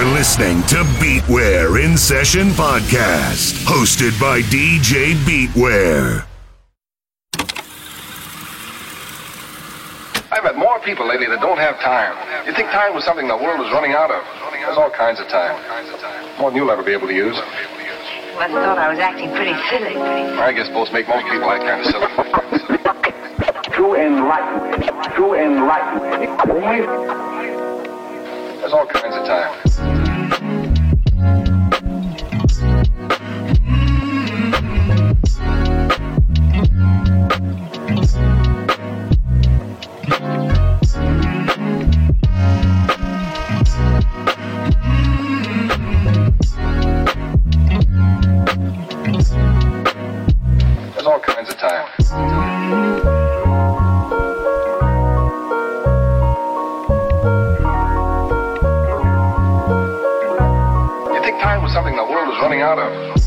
You're listening to Beatware in Session Podcast, hosted by DJ Beatware. I've met more people lately that don't have time. You think time was something the world was running out of? There's all kinds of time. More than you'll ever be able to use. Well, I thought I was acting pretty silly. I guess both make most people act kind of silly. True enlightenment. True enlightenment. There's all kinds of time. Something the world is running out of?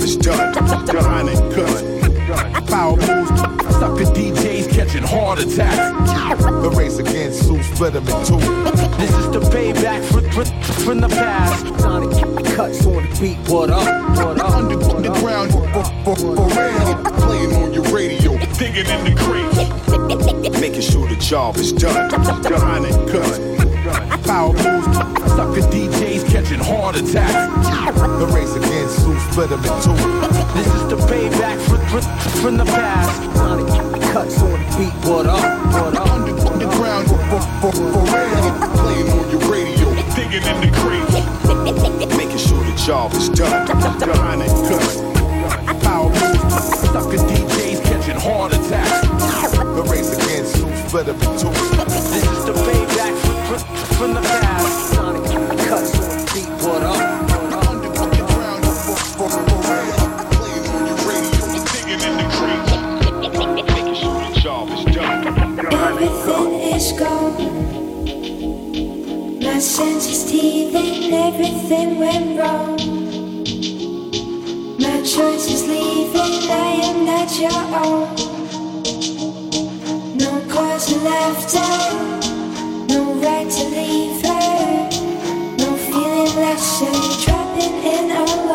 job is done. Done and good. Power moves, sucker DJs catching heart attacks. The race against Sue split them in. This is the payback for, for, from the past. Sonic cuts on the beat. What up? What up? Under, what underground up? For, for, for real. Playing on your radio, digging in the crate. Making sure the job is done. Done and good. Power moves, sucker DJs catching heart attacks. The race against niggas who split them in two. This is the payback for, for, from the past. Cuts on the beat, what up, what up? Underground for, for, for, for radio, playing on your radio, digging in the grave, making sure the job is done. Behind that power moves, sucker DJs catching heart attacks. The race against who's better between. everything went wrong. My choice is leaving, I am not your own. No cause for laughter, no right to leave her. No feeling like she's dropping in on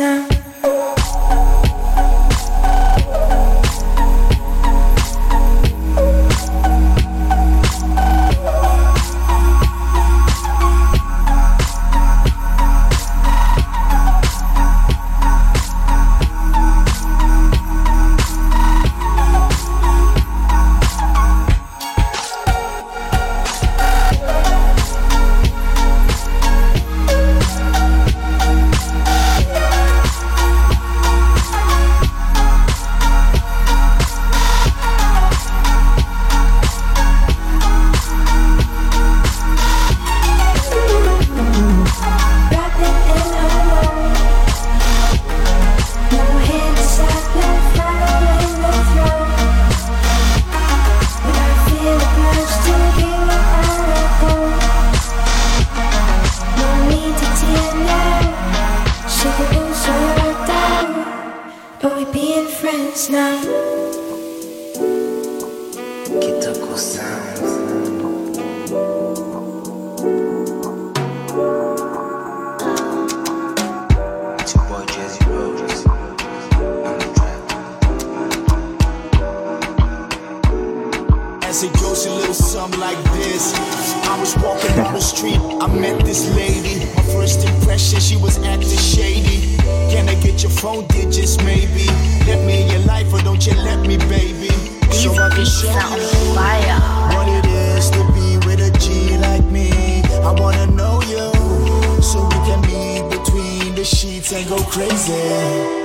não. crazy.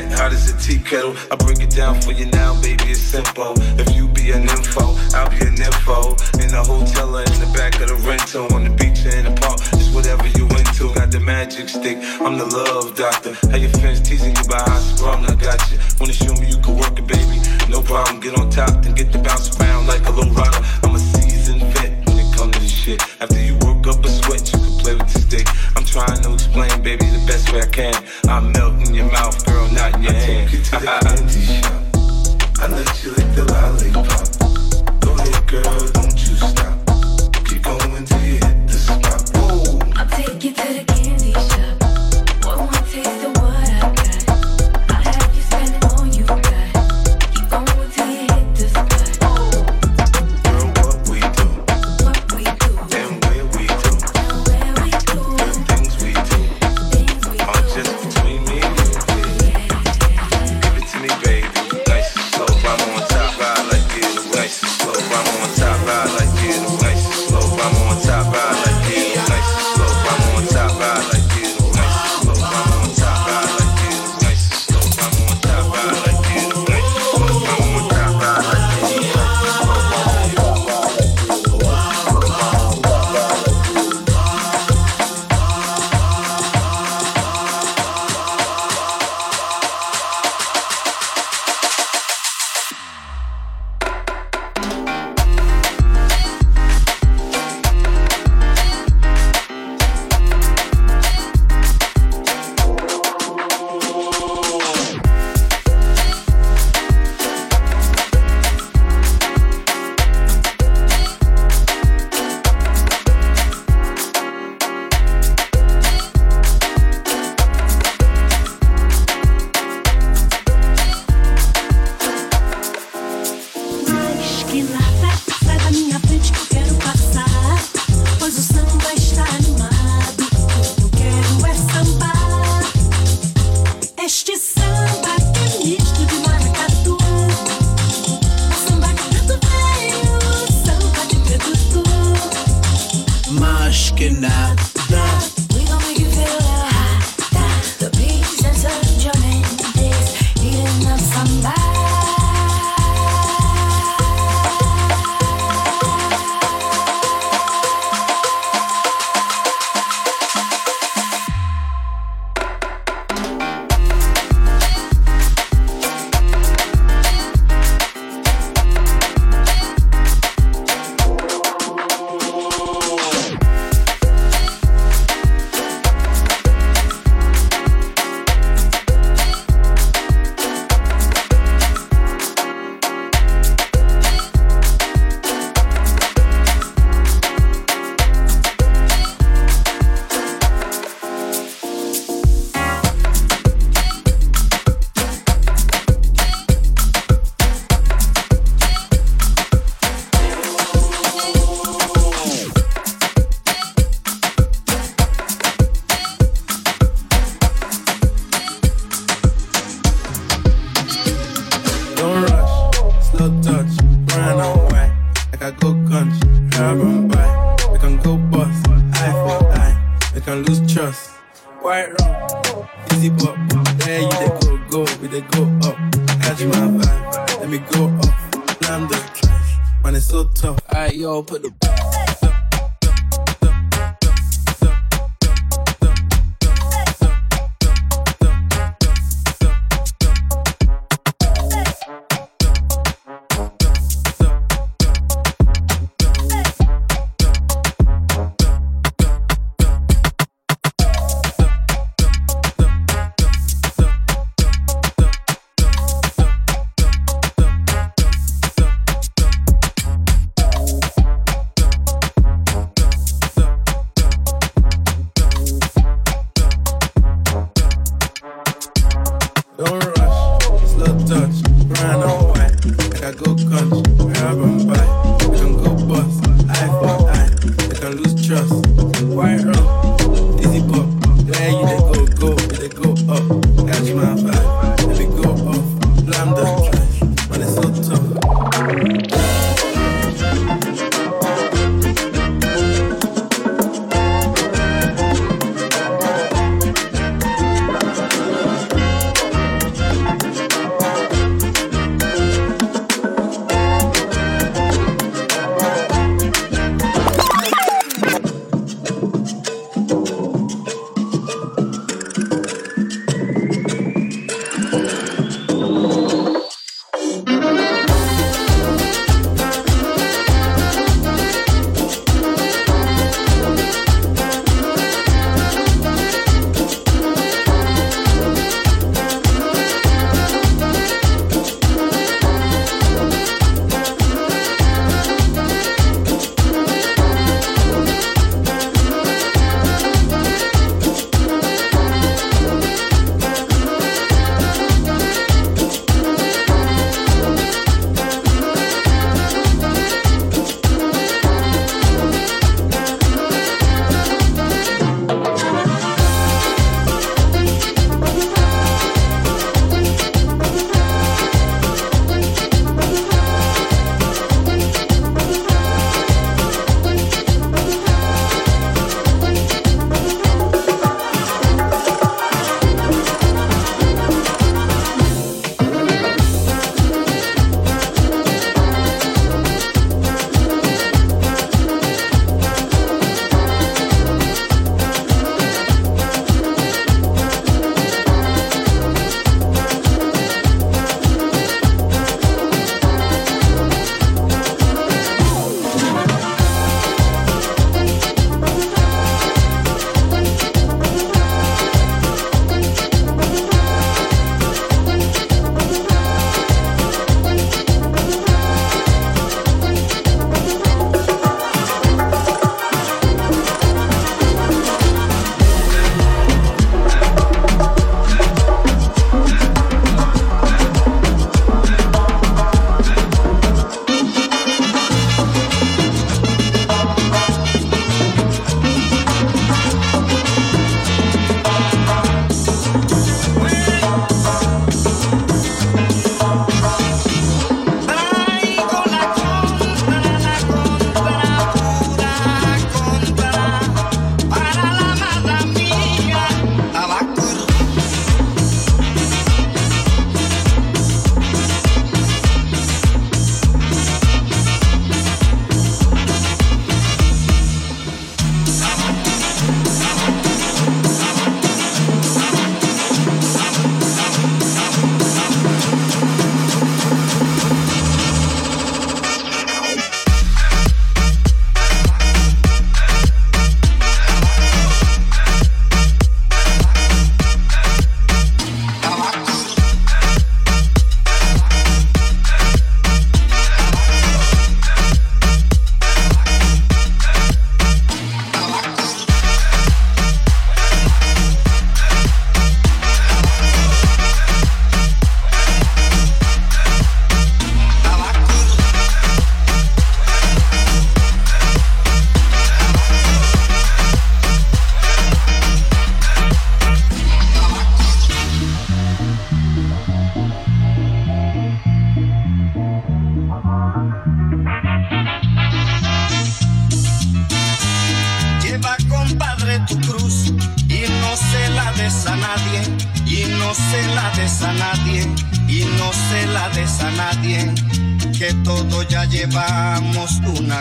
cat, hot as a tea kettle. I break it down for you now, baby, it's simple. If you be an info, I'll be an info. In the hotel or in the back of the rental, on the beach or in the park, just whatever you into. Got the magic stick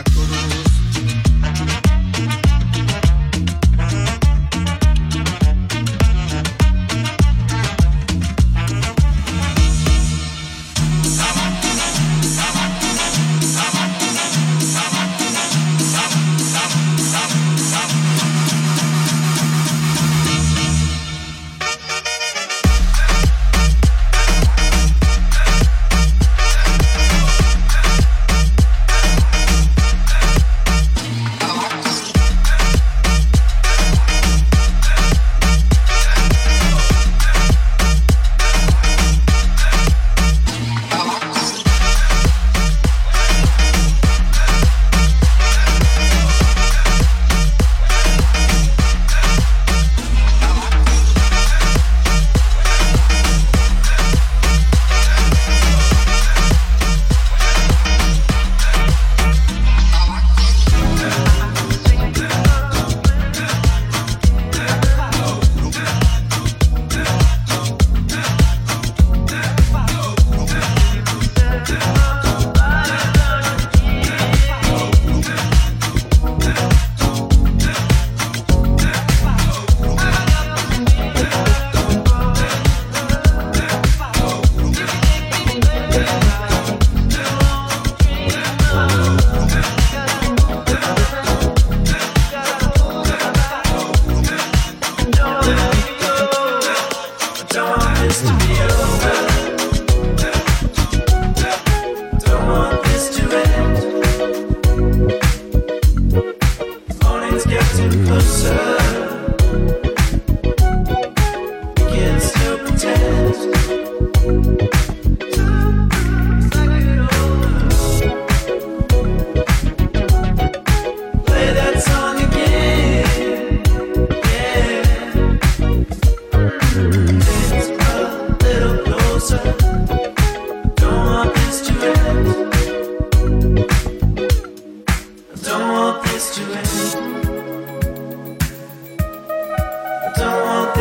la.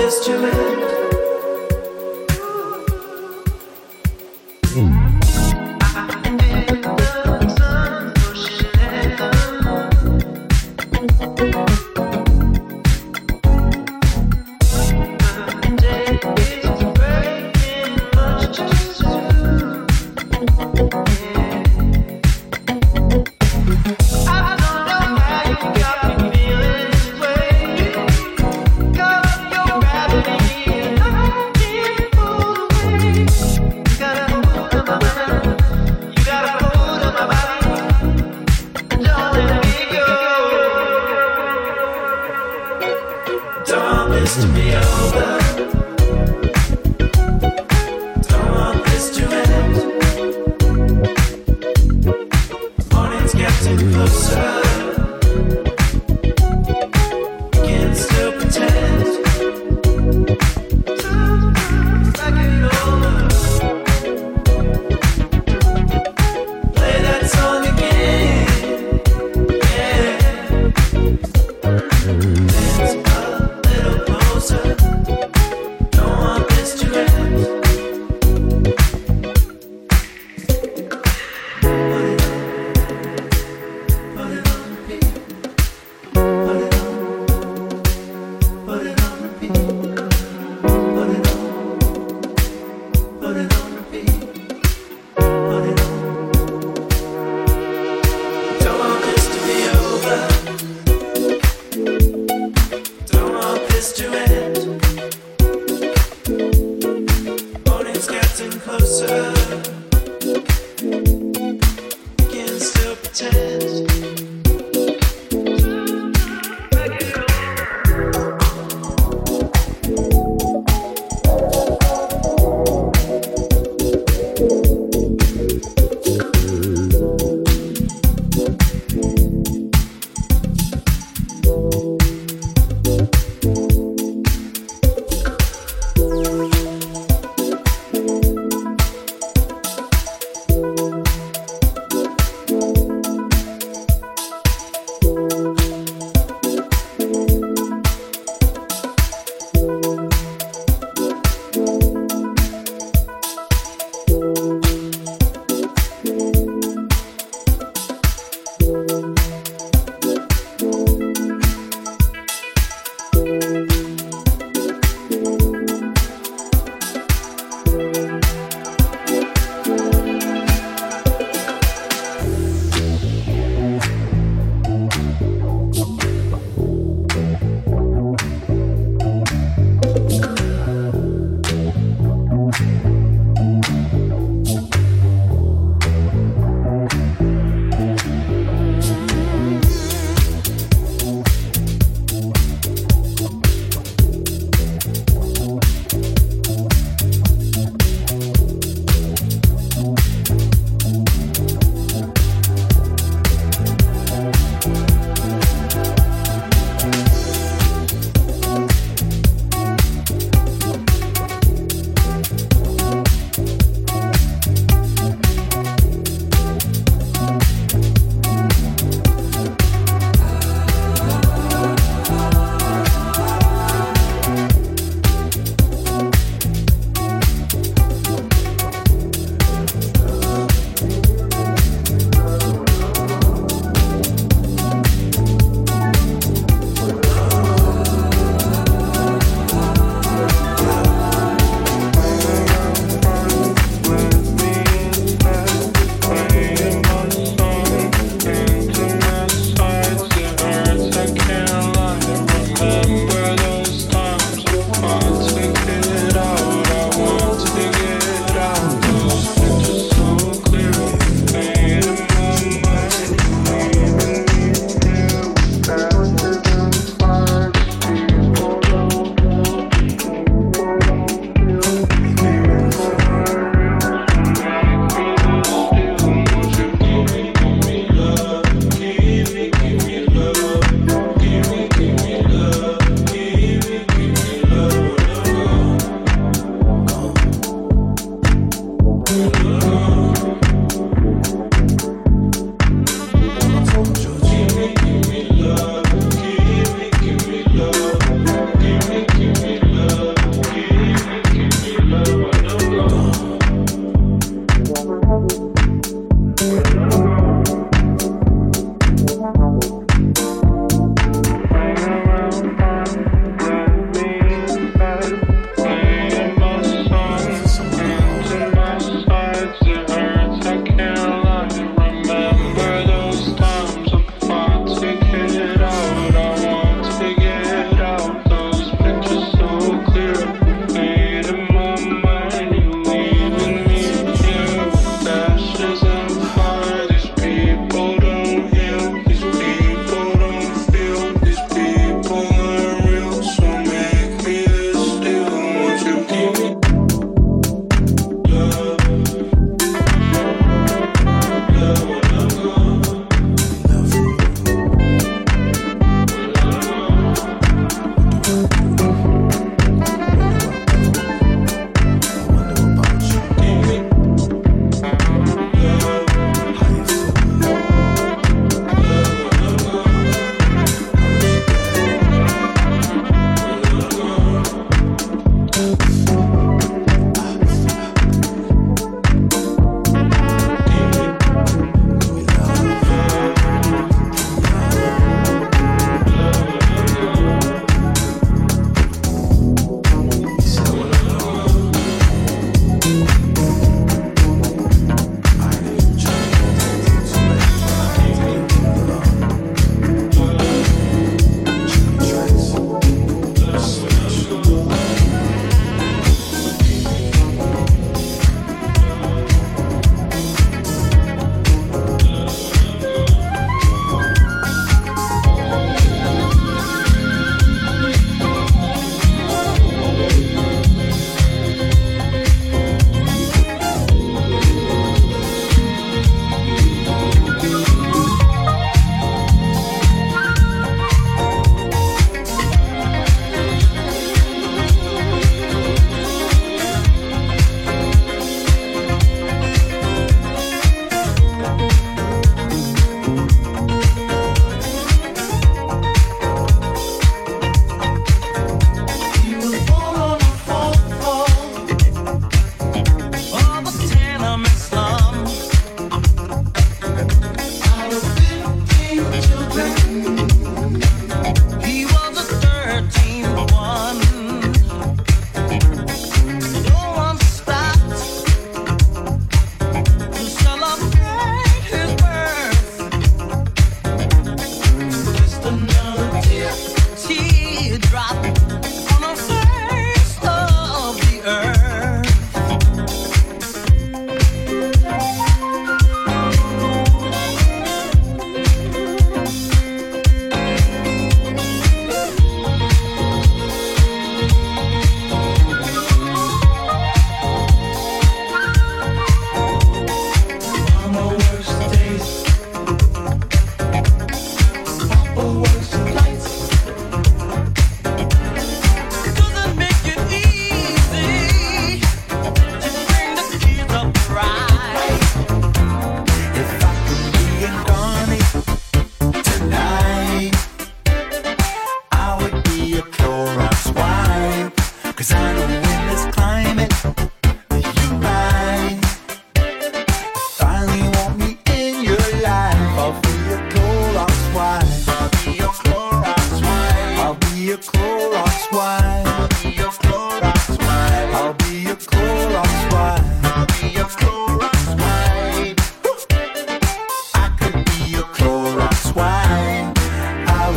to live.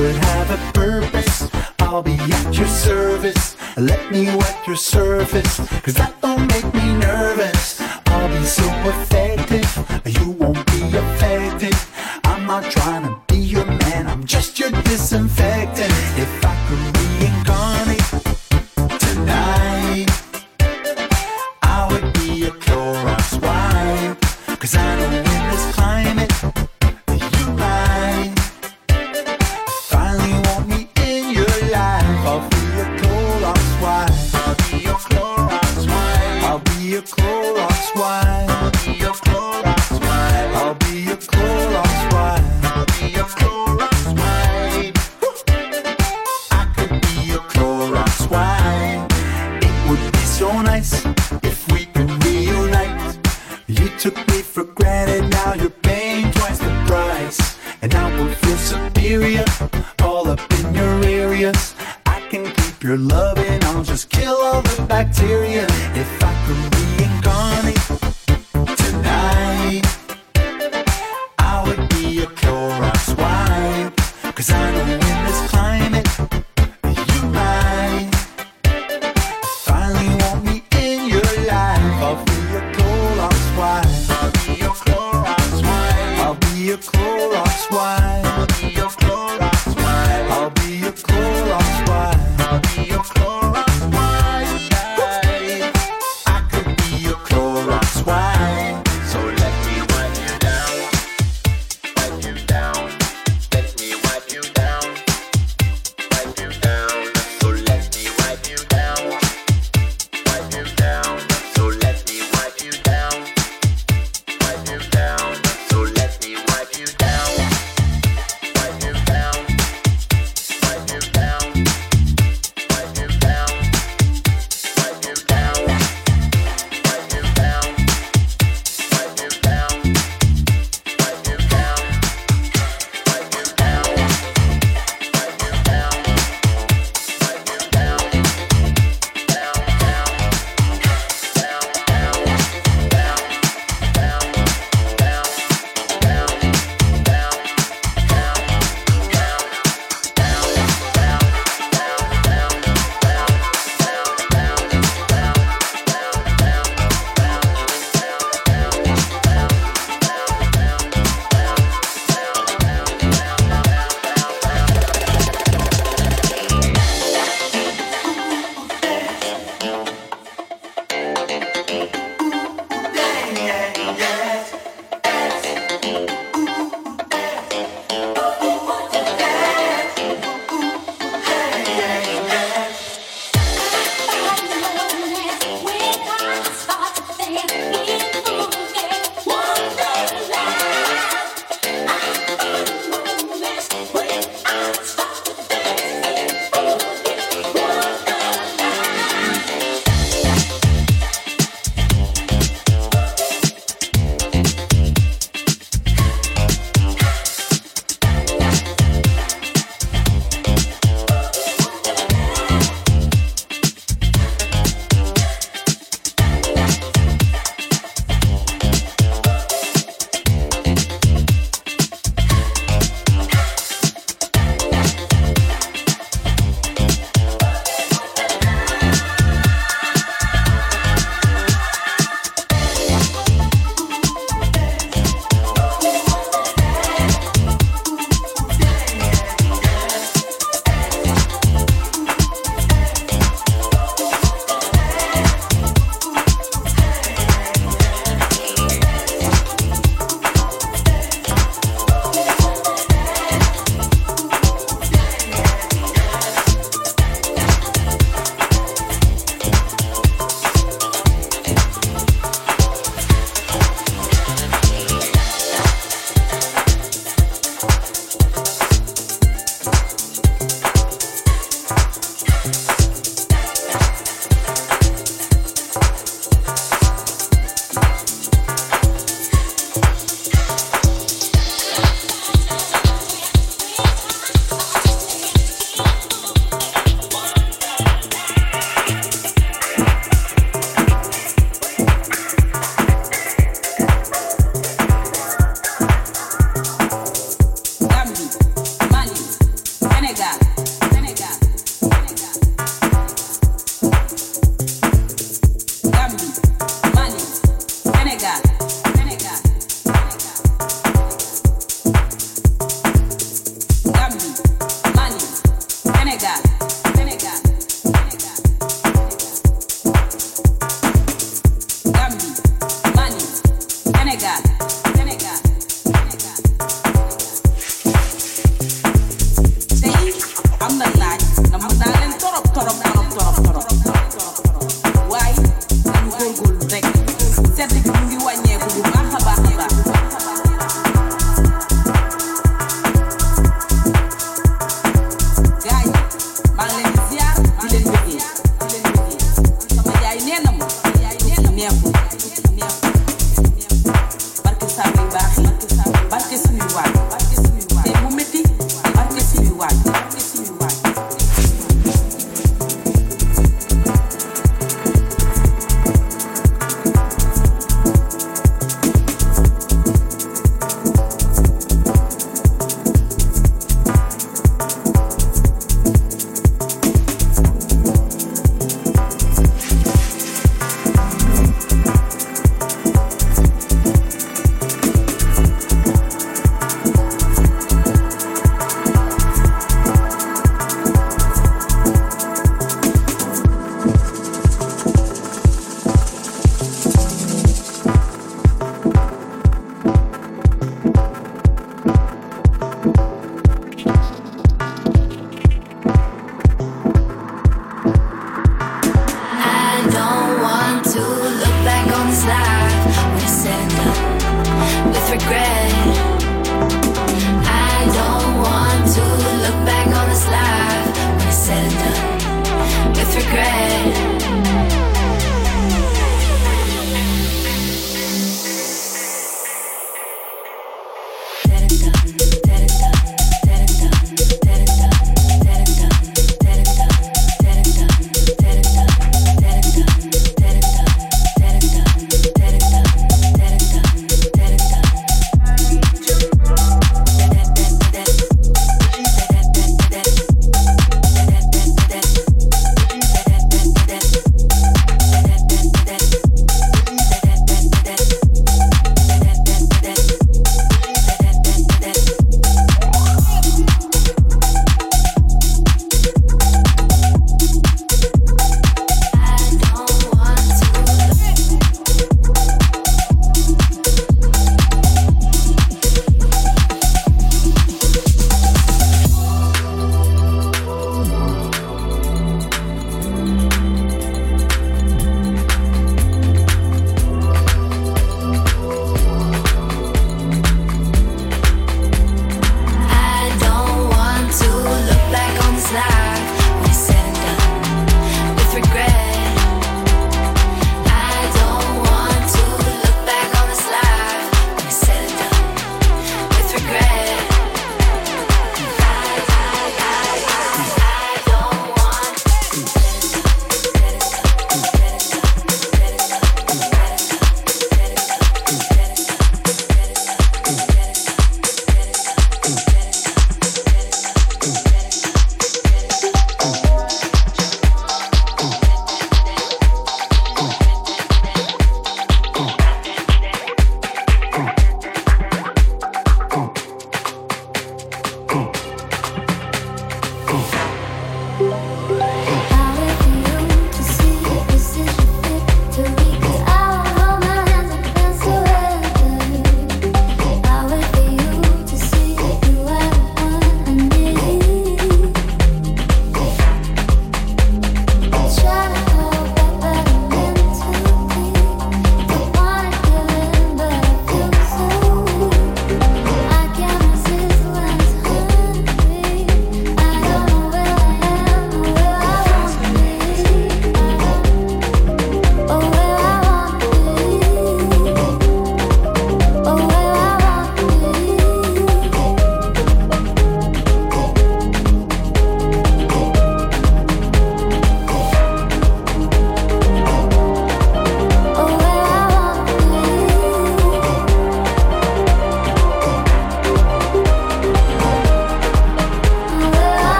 will have a purpose. I'll be at your service. Let me wet your surface. Cause that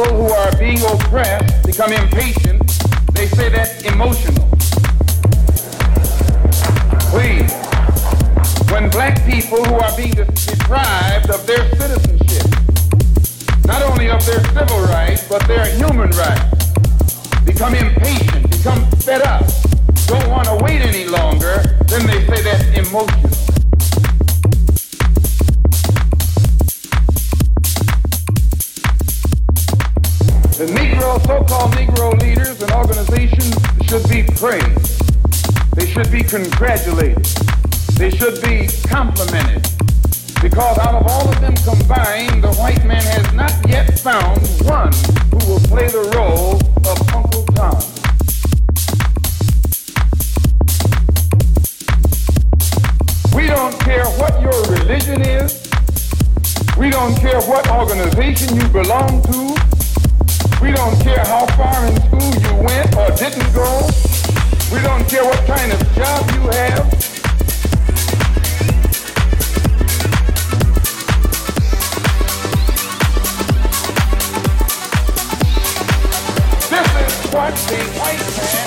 People who are being oppressed become impatient. They say that's emotional. Please. When black people who are being deprived of their citizenship, not only of their civil rights, but their human rights, become impatient, become fed up, don't want to wait any longer, then they say that's emotional. The Negro, so-called Negro leaders and organizations should be praised. They should be congratulated. They should be complimented. Because out of all of them combined, the white man has not yet found one who will play the role of Uncle Tom. We don't care what your religion is. We don't care what organization you belong to. We don't care how far in school you went or didn't go. We don't care what kind of job you have. This is what the white man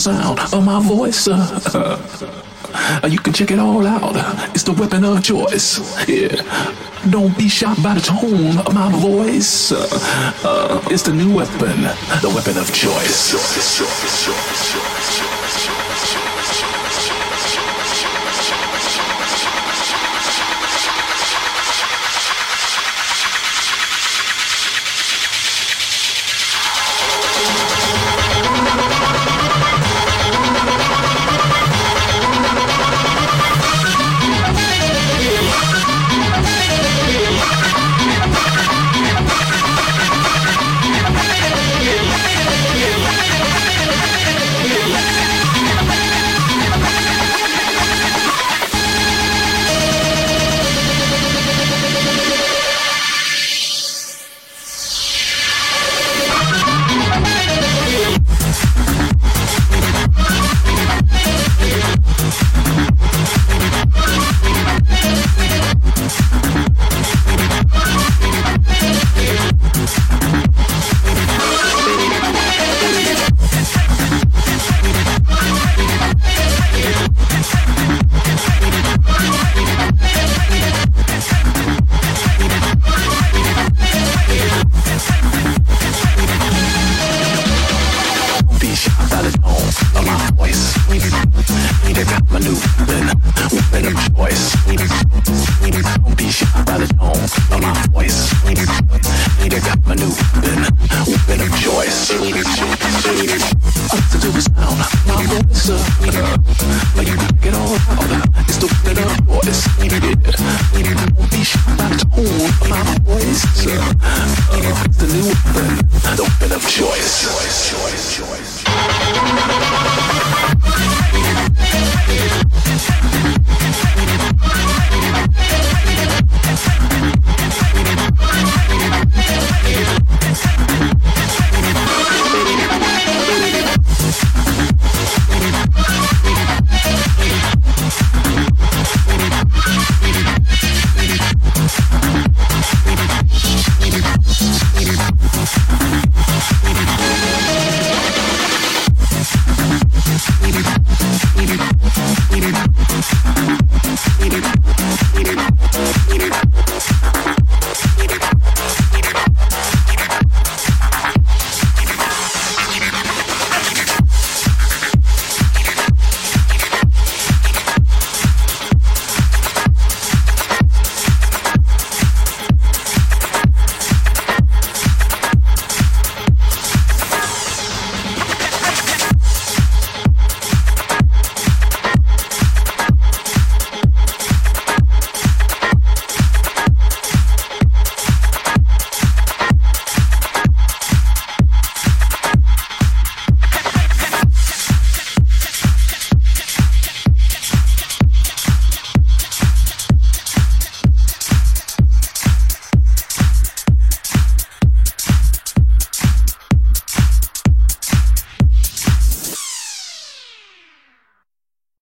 sound of my voice. Uh, you can check it all out. It's the weapon of choice. Yeah. Don't be shocked by the tone of my voice. Uh, uh, it's the new weapon, the weapon of choice.